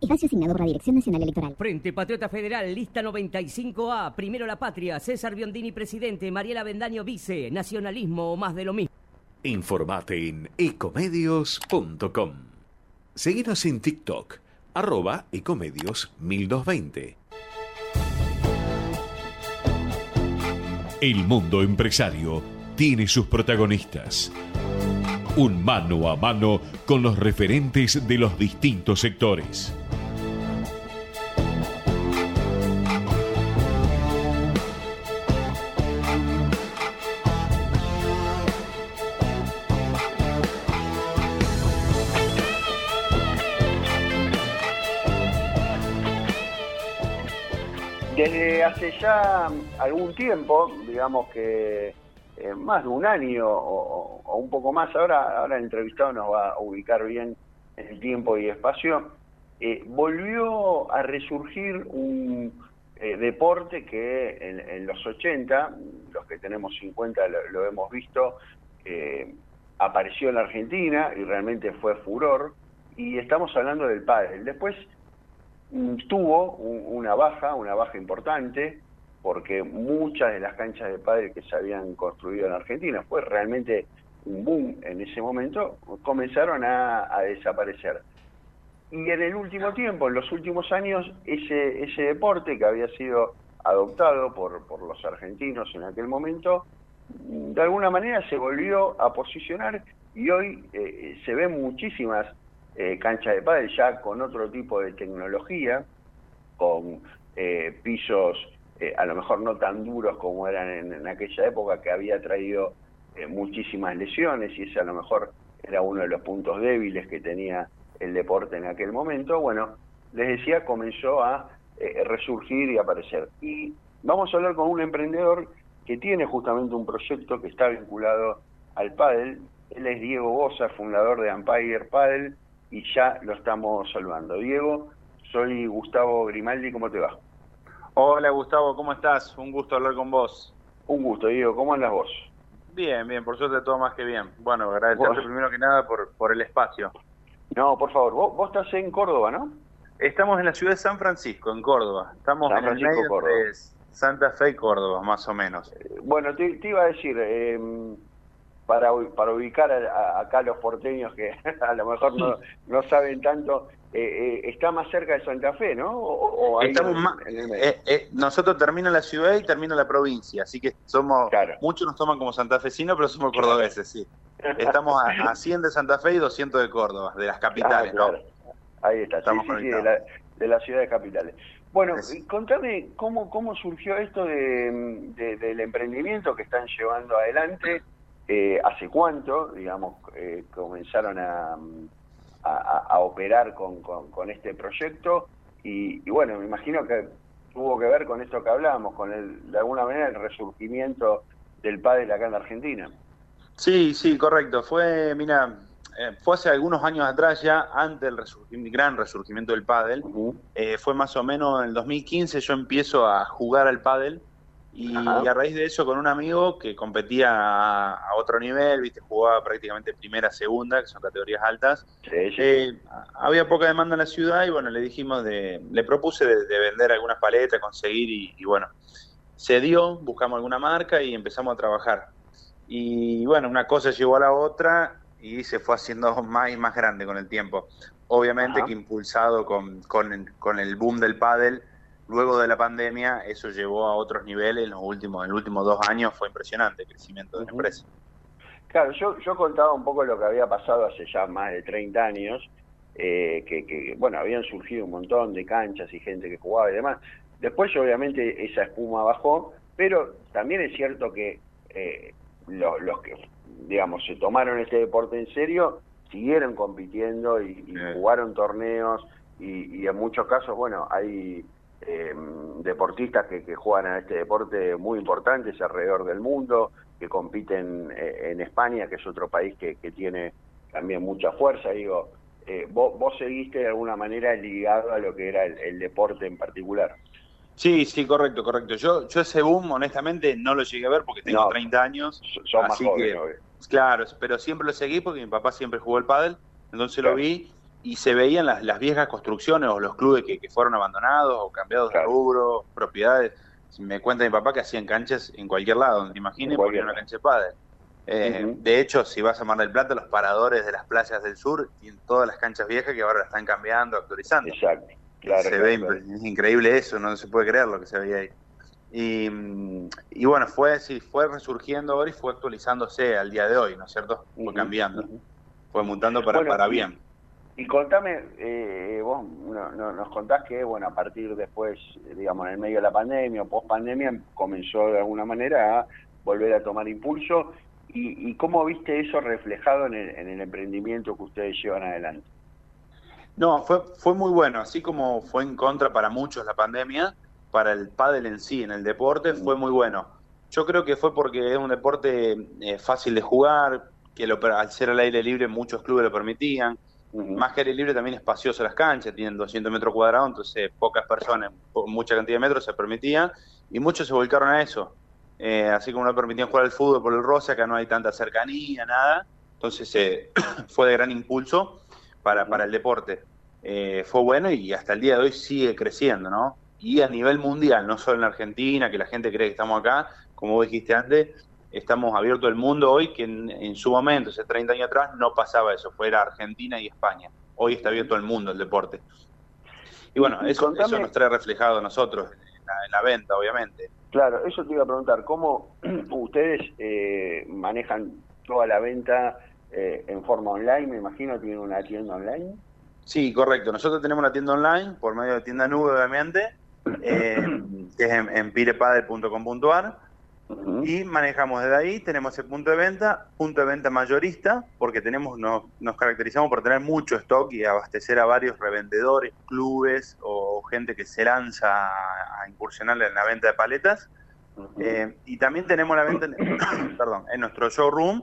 Espacio asignado por la Dirección Nacional Electoral. Frente Patriota Federal, lista 95A. Primero la patria. César Biondini, presidente. Mariela Bendaño, vice. Nacionalismo o más de lo mismo. Informate en ecomedios.com. Seguinos en TikTok, arroba ecomedios 1220. El mundo empresario tiene sus protagonistas. Un mano a mano con los referentes de los distintos sectores. Ya algún tiempo, digamos que eh, más de un año o, un poco más, ahora, ahora el entrevistado nos va a ubicar bien en el tiempo y espacio, eh, volvió a resurgir un eh, deporte que en, los 80, los que tenemos 50 lo, hemos visto, apareció en la Argentina y realmente fue furor, y estamos hablando del pádel. Después mm, tuvo un- una baja, una baja importante, porque muchas de las canchas de pádel que se habían construido en Argentina, fue realmente un boom en ese momento, comenzaron a, desaparecer. Y en el último tiempo, en los últimos años, ese, ese deporte que había sido adoptado por, por los argentinos en aquel momento, de alguna manera se volvió a posicionar y hoy eh, se ven muchísimas eh, canchas de pádel ya con otro tipo de tecnología, con eh, pisos eh, a lo mejor no tan duros como eran en, aquella época que había traído eh, muchísimas lesiones y ese a lo mejor era uno de los puntos débiles que tenía el deporte en aquel momento. Bueno, les decía, comenzó a eh, resurgir y aparecer. Y vamos a hablar con un emprendedor que tiene justamente un proyecto que está vinculado al pádel. Él es Diego Bosa, fundador de Empire Paddle, y ya lo estamos saludando. Diego, soy Gustavo Grimaldi, ¿cómo te va? Hola Gustavo, ¿cómo estás? Un gusto hablar con vos. Un gusto, Diego, ¿cómo andas vos? Bien, bien, por suerte todo más que bien. Bueno, agradecerte Vos- primero que nada por, por el espacio. No, por favor, vos, vos estás en Córdoba, ¿no? Estamos en la ciudad de San Francisco, en Córdoba. Estamos San en el medio Córdoba. entre Santa Fe y Córdoba, más o menos. Bueno, te, te iba a decir, eh, para, para ubicar a- a- acá los porteños que [LAUGHS] a lo mejor no, no saben tanto, eh, eh, está más cerca de Santa Fe, ¿no? O, o ahí Estamos más- eh, eh, nosotros termina la ciudad y termina la provincia, así que somos, muchos nos toman como santafesinos, pero somos cordobeses, sí. Estamos a, [LAUGHS] a 100 de Santa Fe y 200 de Córdoba, de las capitales, Ah, claro. ¿no? Ahí está, sí, Estamos sí, sí, de, la, de las ciudades capitales. Bueno, y contame cómo, cómo surgió esto de, de- del emprendimiento que están llevando adelante, eh, hace cuánto, digamos, eh, comenzaron a, a- a- operar con, con- con este proyecto y, y bueno, me imagino que tuvo que ver con esto que hablábamos, con el, de alguna manera el resurgimiento del pádel acá en la Argentina. Sí, sí, correcto. Fue, mira, eh, fue hace algunos años atrás ya, antes del resurgim- gran resurgimiento del pádel. Eh, fue más o menos en el 2015 yo empiezo a jugar al pádel y, Ajá. a raíz de eso con un amigo que competía a, a otro nivel, viste, jugaba prácticamente primera, segunda, que son categorías altas. Eh, había poca demanda en la ciudad y bueno, le dijimos de, le propuse de, de vender algunas paletas, conseguir y, y bueno, se dio, buscamos alguna marca y empezamos a trabajar. Y bueno, una cosa llevó a la otra y se fue haciendo [LAUGHS] más y más grande con el tiempo. Obviamente Ajá. que impulsado con, con, con el boom del pádel, luego de la pandemia, eso llevó a otros niveles. En los últimos, en los últimos dos años fue impresionante el crecimiento de la empresa. Claro, yo, yo contaba un poco lo que había pasado hace ya más de 30 años, eh, que, que, bueno, habían surgido un montón de canchas y gente que jugaba y demás. Después, obviamente, esa espuma bajó, pero también es cierto que eh, lo- los que digamos, se tomaron este deporte en serio, siguieron compitiendo y, jugaron torneos y, en muchos casos, bueno, hay eh, deportistas que, que, juegan a este deporte muy importantes alrededor del mundo, que compiten eh, en España, que es otro país que, que tiene también mucha fuerza. Digo, eh, vos, vos, seguiste de alguna manera ligado a lo que era el, deporte en particular. Sí, sí, correcto, correcto. Yo, yo ese boom, honestamente, no lo llegué a ver porque tengo 30 años. Son más jóvenes, Claro, pero siempre lo seguí porque mi papá siempre jugó el pádel, entonces lo vi y se veían las, las viejas construcciones o los clubes que, fueron abandonados o cambiados de rubro, propiedades. Me cuenta mi papá que hacían canchas en cualquier lado, donde te imagines, porque era una cancha de pádel. Eh, de hecho, si vas a Mar del Plata, los paradores de las playas del sur tienen todas las canchas viejas que ahora las están cambiando, actualizando. Exacto. Claro, se ve es increíble eso, no se puede creer lo que se veía ahí. Y, y, bueno, fue sí, fue resurgiendo ahora y fue actualizándose al día de hoy, ¿no es cierto? Fue cambiando, fue mutando para, para bien. Y contame, eh, vos no, nos contás que, bueno, a partir después, digamos, en el medio de la pandemia o post pandemia, comenzó de alguna manera a volver a tomar impulso ¿Y, cómo viste eso reflejado en el, emprendimiento que ustedes llevan adelante? No, fue, fue muy bueno. Así como fue en contra para muchos la pandemia, para el pádel en sí, en el deporte, fue muy bueno. Yo creo que fue porque es un deporte eh, fácil de jugar, que al ser al aire libre muchos clubes lo permitían. Más que aire libre también espacioso las canchas, tienen 200 metros cuadrados, entonces pocas personas, mucha cantidad de metros se permitía y muchos se volcaron a eso. Eh, así como no permitían jugar al fútbol por el roce, acá no hay tanta cercanía, nada. Entonces eh, [CLEARS THROAT] fue de gran impulso para, para el deporte. Eh, fue bueno y hasta el día de hoy sigue creciendo, ¿no? Y a nivel mundial, no solo en Argentina, que la gente cree que estamos acá, como vos dijiste antes, estamos abiertos al mundo hoy, que en, su momento, hace 30 años atrás, no pasaba eso, fuera Argentina y España. Hoy está abierto al mundo el deporte. Y bueno, eso, eso nos trae reflejado a nosotros en la venta, obviamente. Claro, eso te iba a preguntar, ¿cómo [CLEARS THROAT] ustedes eh, manejan toda la venta eh, en forma online? Me imagino tienen una tienda online. Sí, correcto. Nosotros tenemos una tienda online por medio de tienda nube, obviamente, eh, [CLEARS THROAT] que es en, en pirepadel.com.ar. Y manejamos desde ahí, tenemos el punto de venta, punto de venta mayorista, porque tenemos nos, nos caracterizamos por tener mucho stock y abastecer a varios revendedores, clubes o gente que se lanza a, incursionar en la venta de paletas. Eh, y también tenemos la venta, en, [COUGHS] perdón, en nuestro showroom,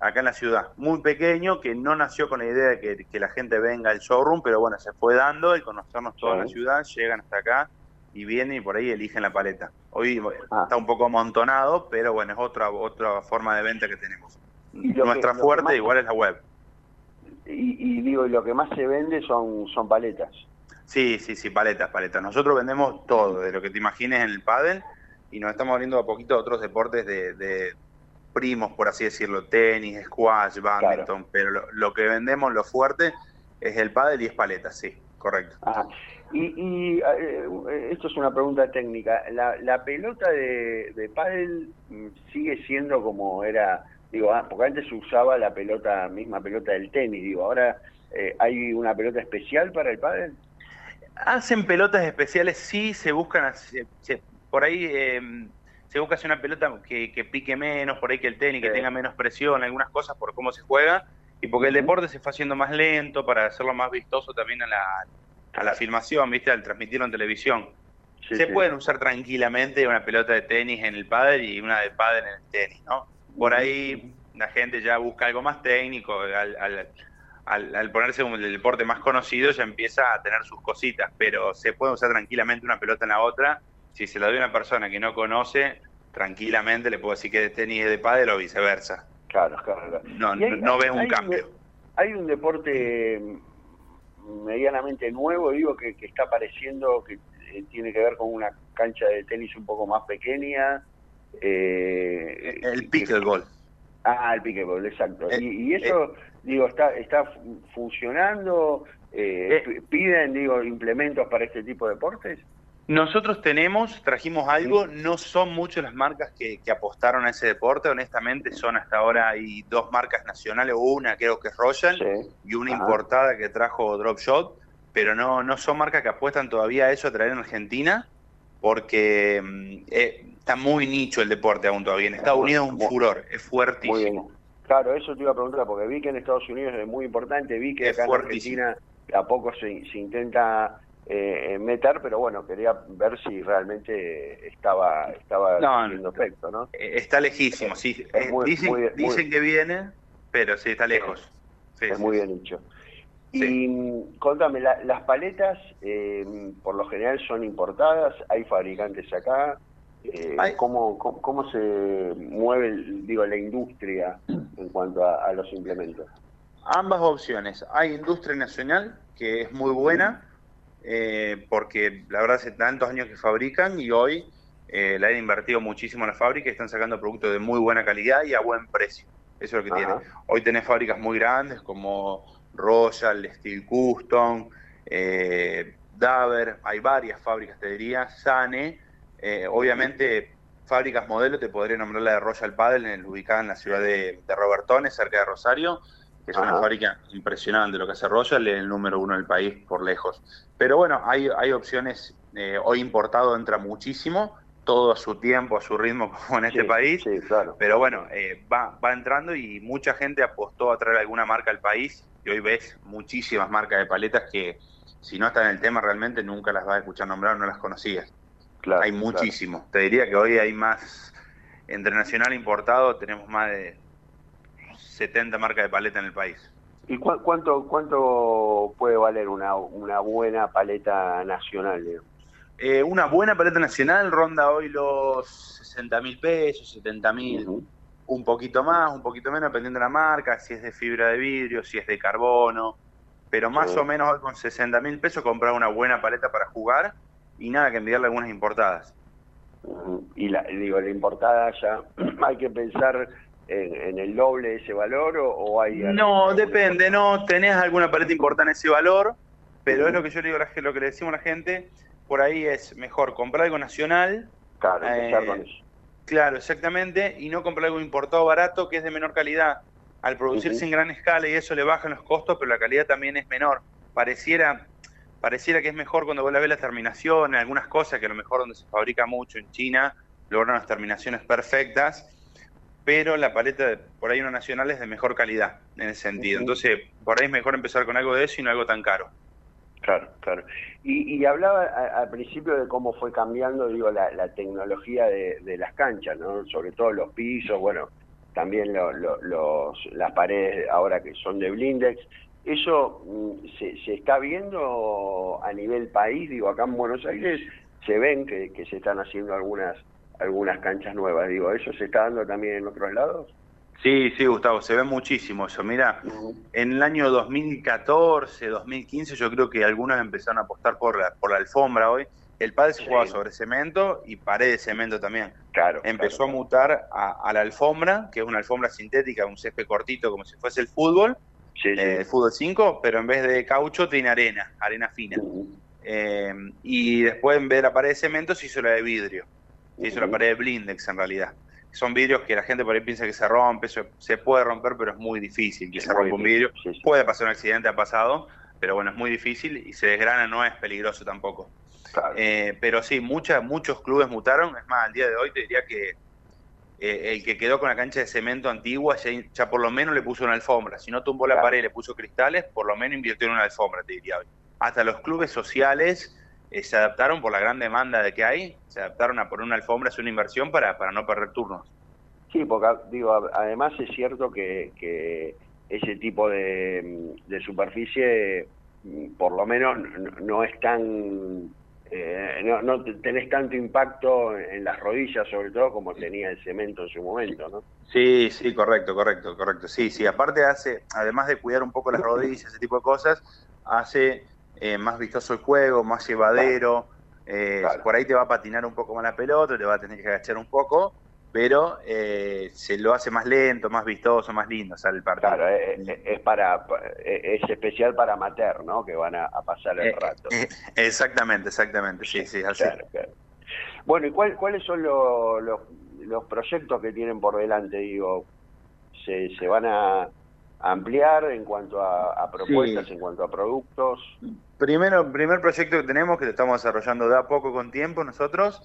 acá en la ciudad, muy pequeño, que no nació con la idea de que, la gente venga al showroom, pero bueno, se fue dando y conocernos toda la ciudad, llegan hasta acá y vienen y por ahí eligen la paleta. Hoy ah. está un poco amontonado, pero bueno, es otra otra forma de venta que tenemos. Nuestra fuerte igual es la web. Y, y, digo, lo que más se vende son, son paletas. Sí, sí, sí, paletas, paletas. Nosotros vendemos todo, de lo que te imagines en el pádel, y nos estamos abriendo a poquito a otros deportes de, primos, por así decirlo, tenis, squash, badminton, pero lo, que vendemos, lo fuerte, es el pádel y es paletas, sí, correcto. Y, eh, esto es una pregunta técnica. ¿La, pelota de, de pádel mm, sigue siendo como era, digo, ah, porque antes se usaba la pelota, misma pelota del tenis, digo, ahora eh, hay una pelota especial para el pádel? Hacen pelotas especiales, sí, se buscan, por ahí em, se busca hacer una pelota que, pique menos, por ahí que el tenis, que tenga menos presión, algunas cosas por cómo se juega, y porque el deporte se fue haciendo más lento para hacerlo más vistoso también a la a la filmación, ¿viste? Al transmitirlo en televisión. se pueden usar tranquilamente una pelota de tenis en el pádel y una de pádel en el tenis, ¿no? Por ahí la gente ya busca algo más técnico, al, al, ponerse como el deporte más conocido ya empieza a tener sus cositas, pero se puede usar tranquilamente una pelota en la otra. Si se la doy a una persona que no conoce, tranquilamente le puedo decir que de tenis es de pádel o viceversa. Claro, claro. No, no, veo un cambio. hay un deporte medianamente nuevo, digo, que, está apareciendo, que eh, tiene que ver con una cancha de tenis un poco más pequeña. Eh, el pickleball. Ah, el pickleball, exacto. Eh, y, eso, digo, está, está funcionando. ¿Piden, digo, implementos para este tipo de deportes? Nosotros tenemos, trajimos algo, no son muchas las marcas que, apostaron a ese deporte, honestamente son hasta ahora hay dos marcas nacionales, una creo que es Royal y una importada que trajo Drop Shot, pero no, no son marcas que apuestan todavía a eso a traer en Argentina, porque mm, eh, está muy nicho el deporte aún todavía. En Estados Unidos es un furor, es fuertísimo. Claro, eso te iba a preguntar, porque vi que en Estados Unidos es muy importante, vi que acá en Argentina a poco se, se intenta eh, meter, pero bueno, quería ver si realmente estaba estaba No, efecto, ¿no? Eh, Está lejísimo, sí. Eh, muy- dicen muy- dicen muy- que viene, pero sí, está lejos. Sí, es sí, muy sí. bien hecho. Y contame, la- las paletas eh, por lo general son importadas, hay fabricantes acá. Eh, ¿cómo, cómo, cómo se mueve digo, la industria en cuanto a, a los implementos? Ambas opciones. Hay industria nacional, que es muy buena, eh, porque la verdad hace tantos años que fabrican y hoy eh, la han invertido muchísimo en la fábrica y están sacando productos de muy buena calidad y a buen precio. Eso es lo que Ajá. tiene. Hoy tenés fábricas muy grandes como Royal, Steel Custom, eh, Daver, hay varias fábricas, te diría, Sane, eh, obviamente fábricas modelo, te podría nombrar la de Royal Paddle, ubicada en la ciudad de, de Robertones, cerca de Rosario, que es una fábrica impresionante lo que hace Royal, es el número uno del país por lejos. Pero bueno, hay, hay opciones, eh, hoy importado entra muchísimo, todo a su tiempo, a su ritmo, [LAUGHS] como en este Sí, país. Sí, claro. Pero bueno, eh, va, va entrando y mucha gente apostó a traer alguna marca al país y hoy ves muchísimas marcas de paletas que si no están en el tema realmente nunca las vas a escuchar nombrar, no las conocías. Claro, hay muchísimo. Te diría que hoy hay más, entre nacional e importado, tenemos más de 70 marcas de paleta en el país. ¿Y cu- cuánto cuánto puede valer una, una buena paleta nacional? digamos? Eh, una buena paleta nacional ronda hoy los 60 mil pesos, 70 mil, un poquito más, un poquito menos, dependiendo de la marca, si es de fibra de vidrio, si es de carbono, pero más o menos hoy con 60 mil pesos comprar una buena paleta para jugar y nada que enviarle algunas importadas. Y la, digo, la importada ya [CLEARS THROAT] hay que pensar en, en el doble de ese valor o, o hay... No, depende, no tenés alguna paleta importada en ese valor, pero es lo que yo le digo, a la lo que le decimos a la gente, por ahí es mejor comprar algo nacional. Claro, eh, con eso. Claro, exactamente, y no comprar algo importado barato que es de menor calidad. Al producirse en gran escala y eso le bajan los costos, pero la calidad también es menor. Pareciera, pareciera que es mejor cuando vos la ves las terminaciones, algunas cosas que a lo mejor donde se fabrica mucho en China logran las terminaciones perfectas, pero la paleta de- por ahí una nacional es de mejor calidad en ese sentido. Entonces, por ahí es mejor empezar con algo de eso y no algo tan caro. Claro, claro. Y, y hablaba a- al principio de cómo fue cambiando, digo, la, la tecnología de, de las canchas, ¿no? Sobre todo los pisos, bueno, también lo- lo- los, las paredes ahora que son de blindex. ¿Eso mm, se, se está viendo a nivel país? Digo, acá en Buenos Aires se ven que, que se están haciendo algunas algunas canchas nuevas. Digo, ¿eso se está dando también en otros lados? Sí, sí, Gustavo, se ve muchísimo eso. Mira, en el año 2014, 2015, yo creo que algunos empezaron a apostar por la, por la alfombra hoy. El padre se jugaba sobre cemento y pared de cemento también. Claro. Empezó a mutar a, a la alfombra, que es una alfombra sintética, un césped cortito, como si fuese el fútbol, eh, el fútbol 5, pero en vez de caucho tiene arena, arena fina. Eh, y después, en vez de la pared de cemento, se hizo la de vidrio. Se hizo la pared de blindex, en realidad. Son vidrios que la gente por ahí piensa que se rompe, se puede romper, pero es muy difícil que se rompa un vidrio. Puede pasar un accidente, ha pasado, pero bueno, es muy difícil y se desgrana, no es peligroso tampoco. Eh, pero sí, muchas, muchos clubes mutaron. Es más, al día de hoy te diría que eh, el que quedó con la cancha de cemento antigua ya, ya por lo menos le puso una alfombra. Si no tumbó la Claro. pared y le puso cristales, por lo menos invirtió en una alfombra, te diría hoy. Hasta los clubes sociales eh, se adaptaron por la gran demanda de que hay, se adaptaron a poner una alfombra, es una inversión para, para no perder turnos. Sí, porque digo, a- además es cierto que, que ese tipo de, de superficie, mm, por lo menos, no, no es tan, eh, no, no te- tenés tanto impacto en las rodillas, sobre todo como tenía el cemento en su momento, ¿no? Sí, sí, correcto, correcto, correcto. Sí, sí, aparte hace, además de cuidar un poco las rodillas, ese tipo de cosas, hace eh, más vistoso el juego, más llevadero. eh, Por ahí te va a patinar un poco más la pelota, te va a tener que agachar un poco, pero eh, se lo hace más lento, más vistoso, más lindo sale el partido. Claro, es, para es especial para amateur, ¿no? Que van a, a pasar el rato. exactamente, exactamente, sí, sí, así. Claro, claro. Bueno, ¿y cuál- cuáles son lo- los, los proyectos que tienen por delante? Digo, ¿se, se van a ampliar en cuanto a, a propuestas, Sí. en cuanto a productos? Primero, primer proyecto que tenemos, que lo estamos desarrollando de a poco con tiempo nosotros,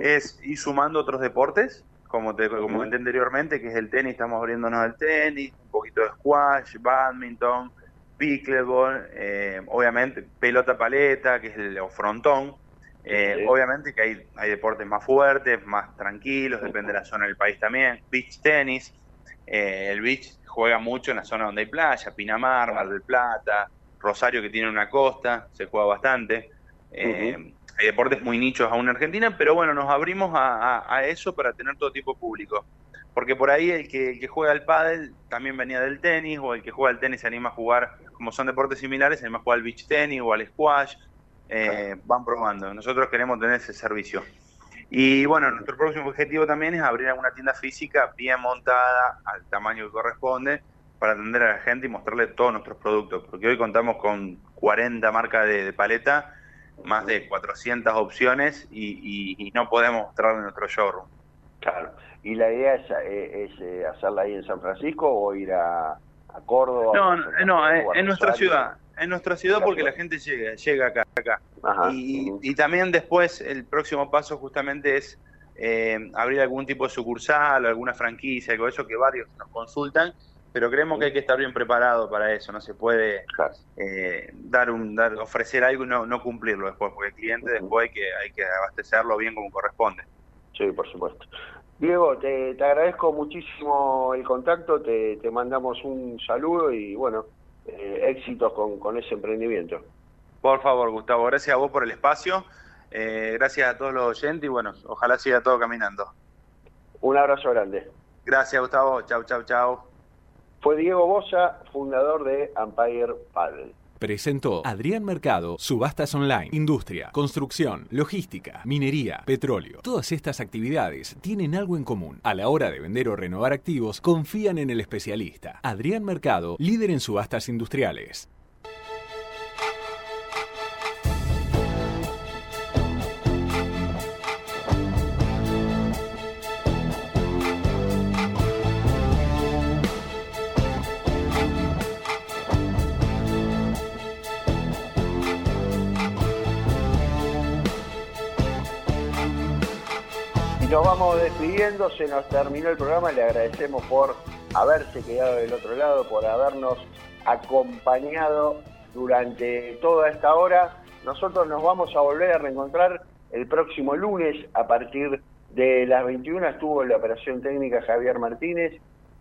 es ir sumando otros deportes como te comenté anteriormente, que es el tenis, estamos abriéndonos al tenis, un poquito de squash, badminton, pickleball, eh, obviamente pelota paleta, que es el frontón. Eh, obviamente que hay, hay deportes más fuertes, más tranquilos, depende de la zona del país también. Beach tenis, eh, el beach juega mucho en la zona donde hay playa, Pinamar, Mar del Plata, Rosario que tiene una costa, se juega bastante. Hay deportes muy nichos aún en Argentina, pero bueno, nos abrimos a, eso para tener todo tipo de público. Porque por ahí el que, juega al pádel también venía del tenis, o el que juega al tenis se anima a jugar, como son deportes similares, se anima a jugar al beach tenis o al squash, eh, van probando. Nosotros queremos tener ese servicio. Y bueno, nuestro próximo objetivo también es abrir alguna tienda física bien montada, al tamaño que corresponde, para atender a la gente y mostrarle todos nuestros productos. Porque hoy contamos con 40 marcas de paleta más de 400 opciones y, no podemos mostrarlo en nuestro showroom. Claro. ¿Y la idea es, eh, eh, hacerla ahí en San Francisco o ir a, Córdoba? No, no, eh, en, nuestra ciudad. En nuestra ciudad porque la gente llega, llega acá. acá. Y, también después el próximo paso justamente es abrir algún tipo de sucursal, alguna franquicia, algo de eso que varios nos consultan pero creemos que hay que estar bien preparado para eso, no se puede eh, dar un dar, ofrecer algo y no, no cumplirlo después, porque el cliente después hay que, hay que abastecerlo bien como corresponde. Sí, por supuesto. Diego, te, te agradezco muchísimo el contacto, te, te mandamos un saludo y bueno, eh, éxitos con, con ese emprendimiento. Por favor, Gustavo, gracias a vos por el espacio, eh, gracias a todos los oyentes y bueno, ojalá siga todo caminando. Un abrazo grande. Gracias, Gustavo. Chau, chau, chau. Fue Diego Bosa, fundador de Empire Paddle. Presentó Adrián Mercado, subastas online, industria, construcción, logística, minería, petróleo. Todas estas actividades tienen algo en común. A la hora de vender o renovar activos, confían en el especialista. Adrián Mercado, líder en subastas industriales. Nos vamos despidiendo, se nos terminó el programa, le agradecemos por haberse quedado del otro lado, por habernos acompañado durante toda esta hora. Nosotros nos vamos a volver a reencontrar el próximo lunes a partir de las 21. Estuvo en la operación técnica Javier Martínez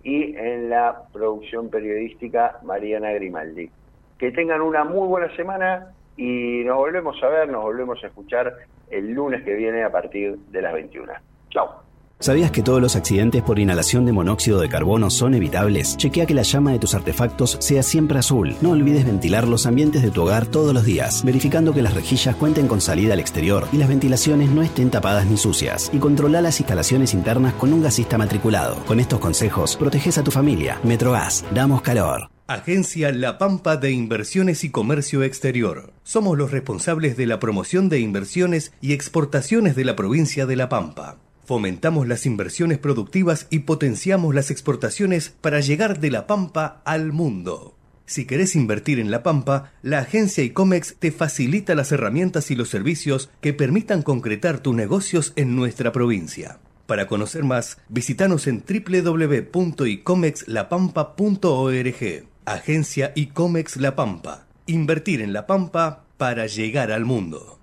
y en la producción periodística Mariana Grimaldi. Que tengan una muy buena semana y nos volvemos a ver, nos volvemos a escuchar el lunes que viene a partir de las 21. Chao. ¿Sabías que todos los accidentes por inhalación de monóxido de carbono son evitables? Chequea que la llama de tus artefactos sea siempre azul. No olvides ventilar los ambientes de tu hogar todos los días, verificando que las rejillas cuenten con salida al exterior y las ventilaciones no estén tapadas ni sucias. Y controla las instalaciones internas con un gasista matriculado. Con estos consejos, proteges a tu familia. Metrogas, damos calor. Agencia La Pampa de Inversiones y Comercio Exterior. Somos los responsables de la promoción de inversiones y exportaciones de la provincia de La Pampa. Fomentamos las inversiones productivas y potenciamos las exportaciones para llegar de La Pampa al mundo. Si querés invertir en La Pampa, la agencia ICOMEX te facilita las herramientas y los servicios que permitan concretar tus negocios en nuestra provincia. Para conocer más, visitanos en www.icomexlapampa.org. Agencia ICOMEX La Pampa. Invertir en La Pampa para llegar al mundo.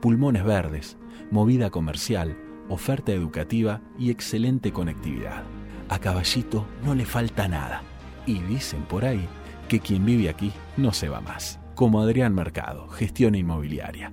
Pulmones verdes, movida comercial oferta educativa y excelente conectividad. A Caballito no le falta nada. Y dicen por ahí que quien vive aquí no se va más. Como Adrián Mercado, gestión inmobiliaria.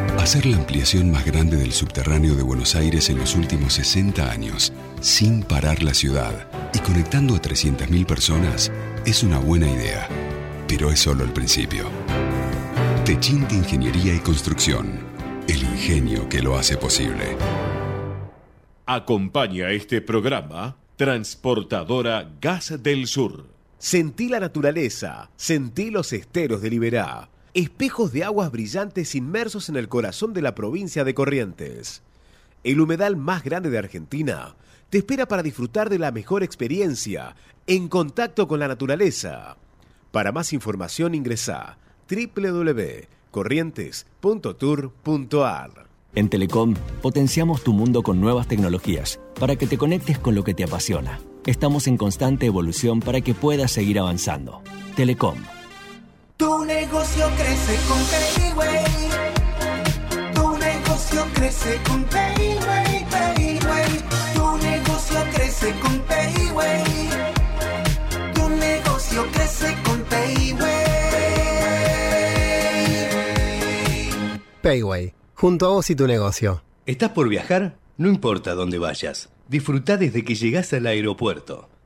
Hacer la ampliación más grande del subterráneo de Buenos Aires en los últimos 60 años, sin parar la ciudad y conectando a 300.000 personas, es una buena idea. Pero es solo el principio. Techint de Ingeniería y Construcción. El ingenio que lo hace posible. Acompaña este programa Transportadora Gas del Sur. Sentí la naturaleza, sentí los esteros de Liberá, espejos de aguas brillantes inmersos en el corazón de la provincia de Corrientes. El humedal más grande de Argentina te espera para disfrutar de la mejor experiencia en contacto con la naturaleza. Para más información ingresa www.corrientes.tour.ar. En Telecom potenciamos tu mundo con nuevas tecnologías para que te conectes con lo que te apasiona. Estamos en constante evolución para que puedas seguir avanzando. Telecom. Tu negocio crece con Payway. Tu negocio crece con Payway, Payway. Tu negocio crece con Payway. Tu negocio crece con Payway. Payway junto a vos y tu negocio. ¿Estás por viajar? No importa dónde vayas. Disfruta desde que llegas al aeropuerto.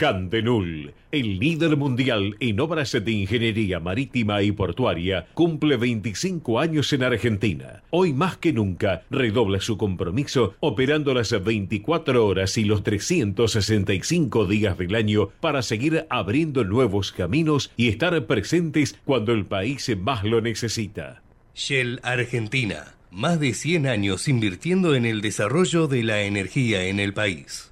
Handenul, el líder mundial en obras de ingeniería marítima y portuaria, cumple 25 años en Argentina. Hoy más que nunca redobla su compromiso operando las 24 horas y los 365 días del año para seguir abriendo nuevos caminos y estar presentes cuando el país más lo necesita. Shell Argentina, más de 100 años invirtiendo en el desarrollo de la energía en el país.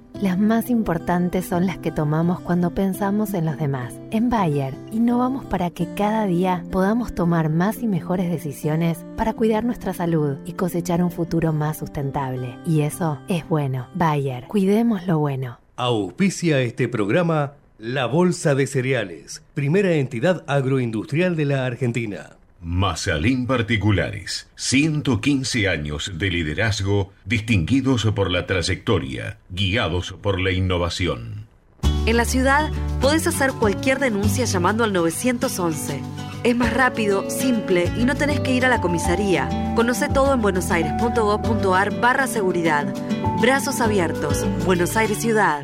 Las más importantes son las que tomamos cuando pensamos en los demás. En Bayer, innovamos para que cada día podamos tomar más y mejores decisiones para cuidar nuestra salud y cosechar un futuro más sustentable. Y eso es bueno. Bayer, cuidemos lo bueno. Auspicia este programa La Bolsa de Cereales, primera entidad agroindustrial de la Argentina. Mazalín Particulares, 115 años de liderazgo distinguidos por la trayectoria, guiados por la innovación. En la ciudad podés hacer cualquier denuncia llamando al 911. Es más rápido, simple y no tenés que ir a la comisaría. Conoce todo en buenosaires.gov.ar barra seguridad. Brazos abiertos. Buenos Aires Ciudad.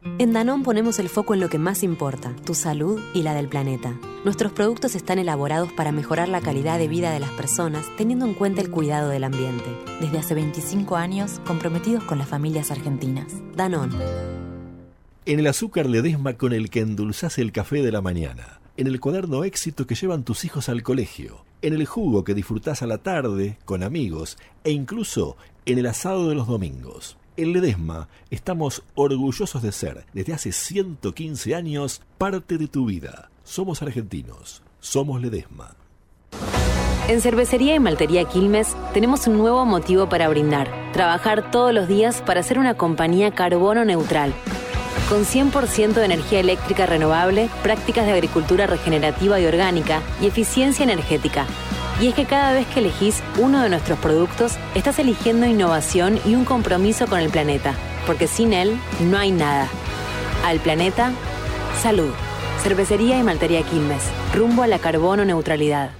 En Danón ponemos el foco en lo que más importa, tu salud y la del planeta. Nuestros productos están elaborados para mejorar la calidad de vida de las personas teniendo en cuenta el cuidado del ambiente. Desde hace 25 años, comprometidos con las familias argentinas. Danón. En el azúcar Ledesma con el que endulzás el café de la mañana. En el cuaderno éxito que llevan tus hijos al colegio. En el jugo que disfrutás a la tarde, con amigos. E incluso en el asado de los domingos. En Ledesma estamos orgullosos de ser, desde hace 115 años, parte de tu vida. Somos argentinos, somos Ledesma. En Cervecería y Maltería Quilmes tenemos un nuevo motivo para brindar. Trabajar todos los días para ser una compañía carbono neutral. Con 100% de energía eléctrica renovable, prácticas de agricultura regenerativa y orgánica y eficiencia energética. Y es que cada vez que elegís uno de nuestros productos, estás eligiendo innovación y un compromiso con el planeta, porque sin él no hay nada. Al planeta, salud. Cervecería y Maltería Quilmes, rumbo a la carbono neutralidad.